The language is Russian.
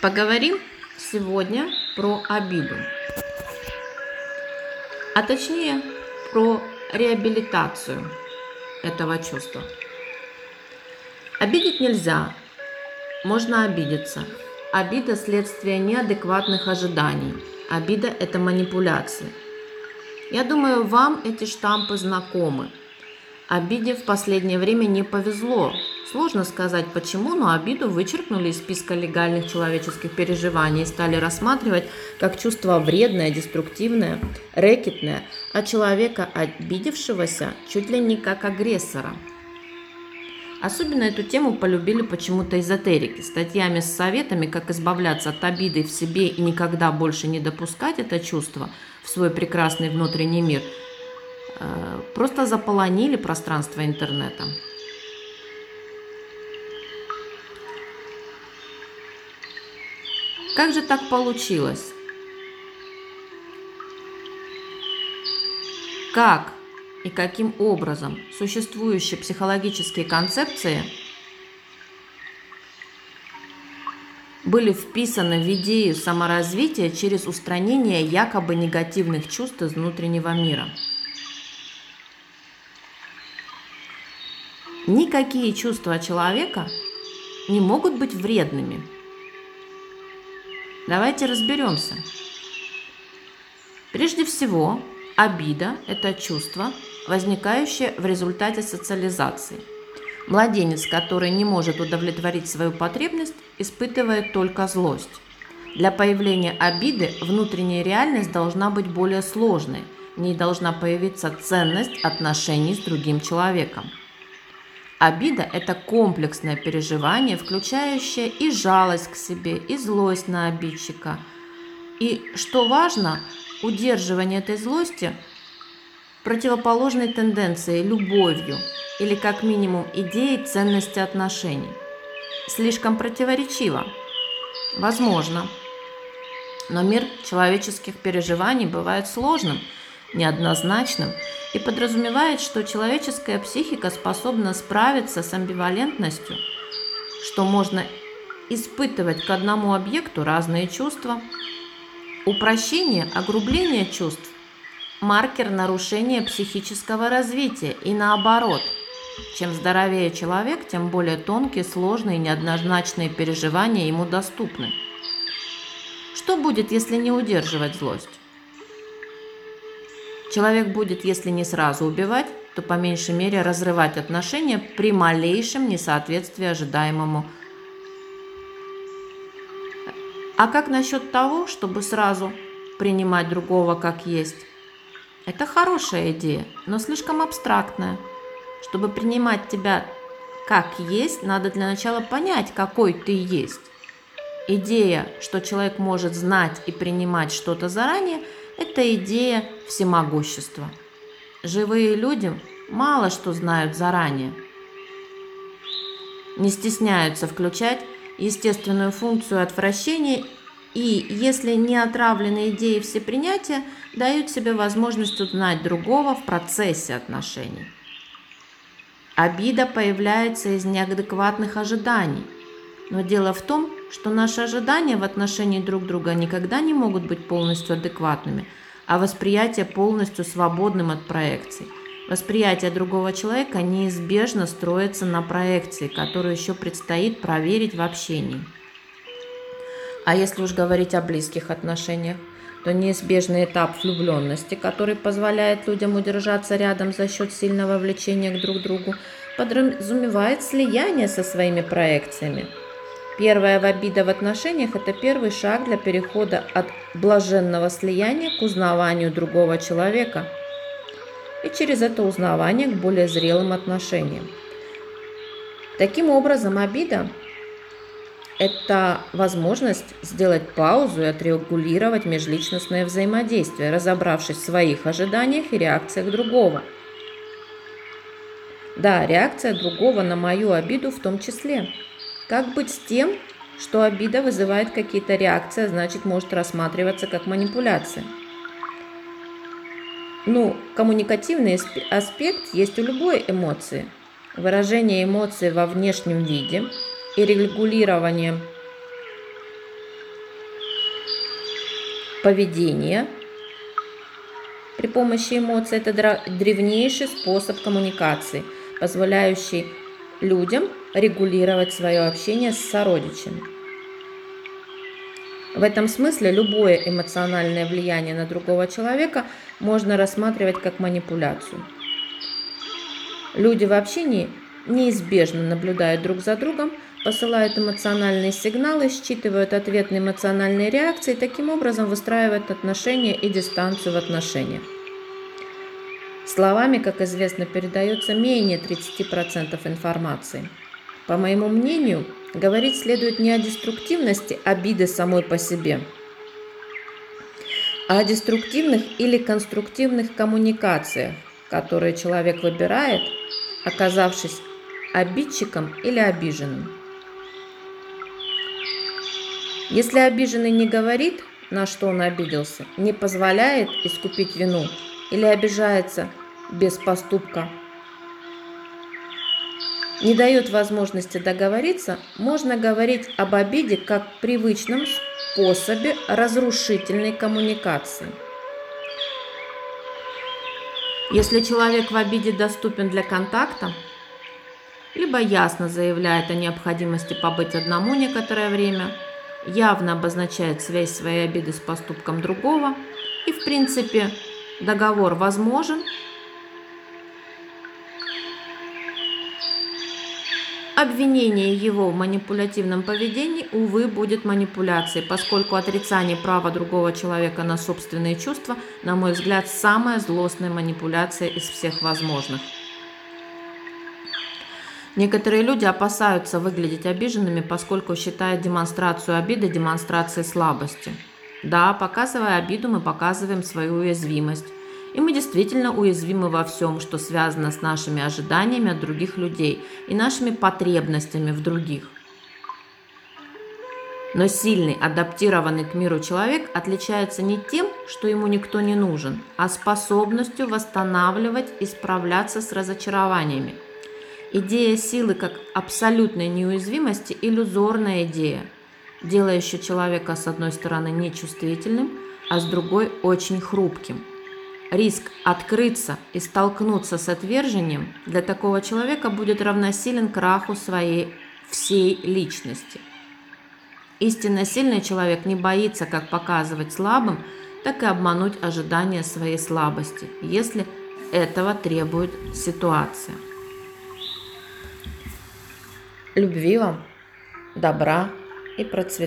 Поговорим сегодня про обиду. А точнее, про реабилитацию этого чувства. Обидеть нельзя, можно обидеться. Обида – следствие неадекватных ожиданий. Обида – это манипуляции. Я думаю, вам эти штампы знакомы. Обиде в последнее время не повезло. Сложно сказать почему, но обиду вычеркнули из списка легальных человеческих переживаний и стали рассматривать как чувство вредное, деструктивное, рэкетное, а человека, обидевшегося, чуть ли не как агрессора. Особенно эту тему полюбили почему-то эзотерики, статьями с советами, как избавляться от обиды в себе и никогда больше не допускать это чувство в свой прекрасный внутренний мир, просто заполонили пространство интернета. Как же так получилось? Как и каким образом существующие психологические концепции были вписаны в идею саморазвития через устранение якобы негативных чувств из внутреннего мира. Никакие чувства человека не могут быть вредными – Давайте разберемся. Прежде всего, обида – это чувство, возникающее в результате социализации. Младенец, который не может удовлетворить свою потребность, испытывает только злость. Для появления обиды внутренняя реальность должна быть более сложной, в ней должна появиться ценность отношений с другим человеком – Обида – это комплексное переживание, включающее и жалость к себе, и злость на обидчика. И, что важно, удерживание этой злости противоположной тенденции – любовью или, как минимум, идеей ценности отношений. Слишком противоречиво? Возможно. Но мир человеческих переживаний бывает сложным, неоднозначным – и подразумевает, что человеческая психика способна справиться с амбивалентностью, что можно испытывать к одному объекту разные чувства. Упрощение, огрубление чувств – маркер нарушения психического развития и наоборот. Чем здоровее человек, тем более тонкие, сложные и неоднозначные переживания ему доступны. Что будет, если не удерживать злость? Человек будет, если не сразу убивать, то по меньшей мере разрывать отношения при малейшем несоответствии ожидаемому. А как насчет того, чтобы сразу принимать другого как есть? Это хорошая идея, но слишком абстрактная. Чтобы принимать тебя как есть, надо для начала понять, какой ты есть. Идея, что человек может знать и принимать что-то заранее – это идея всемогущества. Живые люди мало что знают заранее. Не стесняются включать естественную функцию отвращения и, если не отравлены идеи всепринятия, дают себе возможность узнать другого в процессе отношений. Обида появляется из неадекватных ожиданий. Но дело в том, что наши ожидания в отношении друг друга никогда не могут быть полностью адекватными, а восприятие полностью свободным от проекций. Восприятие другого человека неизбежно строится на проекции, которую еще предстоит проверить в общении. А если уж говорить о близких отношениях, то неизбежный этап влюбленности, который позволяет людям удержаться рядом за счет сильного влечения к друг другу, подразумевает слияние со своими проекциями – Первая в обида в отношениях – это первый шаг для перехода от блаженного слияния к узнаванию другого человека и через это узнавание к более зрелым отношениям. Таким образом, обида – это возможность сделать паузу и отрегулировать межличностное взаимодействие, разобравшись в своих ожиданиях и реакциях другого. Да, реакция другого на мою обиду в том числе – как быть с тем, что обида вызывает какие-то реакции, а значит может рассматриваться как манипуляция? Ну, коммуникативный аспект есть у любой эмоции. Выражение эмоций во внешнем виде и регулирование поведение при помощи эмоций – это древнейший способ коммуникации, позволяющий людям регулировать свое общение с сородичами. В этом смысле любое эмоциональное влияние на другого человека можно рассматривать как манипуляцию. Люди в общении неизбежно наблюдают друг за другом, посылают эмоциональные сигналы, считывают ответные эмоциональные реакции и таким образом выстраивают отношения и дистанцию в отношениях. Словами, как известно, передается менее 30% информации. По моему мнению, говорить следует не о деструктивности обиды самой по себе, а о деструктивных или конструктивных коммуникациях, которые человек выбирает, оказавшись обидчиком или обиженным. Если обиженный не говорит, на что он обиделся, не позволяет искупить вину или обижается без поступка, не дает возможности договориться, можно говорить об обиде как привычном способе разрушительной коммуникации. Если человек в обиде доступен для контакта, либо ясно заявляет о необходимости побыть одному некоторое время, явно обозначает связь своей обиды с поступком другого, и в принципе договор возможен, Обвинение его в манипулятивном поведении, увы, будет манипуляцией, поскольку отрицание права другого человека на собственные чувства, на мой взгляд, самая злостная манипуляция из всех возможных. Некоторые люди опасаются выглядеть обиженными, поскольку считают демонстрацию обиды демонстрацией слабости. Да, показывая обиду, мы показываем свою уязвимость. И мы действительно уязвимы во всем, что связано с нашими ожиданиями от других людей и нашими потребностями в других. Но сильный, адаптированный к миру человек отличается не тем, что ему никто не нужен, а способностью восстанавливать и справляться с разочарованиями. Идея силы как абсолютной неуязвимости – иллюзорная идея, делающая человека с одной стороны нечувствительным, а с другой – очень хрупким – Риск открыться и столкнуться с отвержением для такого человека будет равносилен краху своей всей личности. Истинно сильный человек не боится как показывать слабым, так и обмануть ожидания своей слабости, если этого требует ситуация. Любви вам, добра и процветания.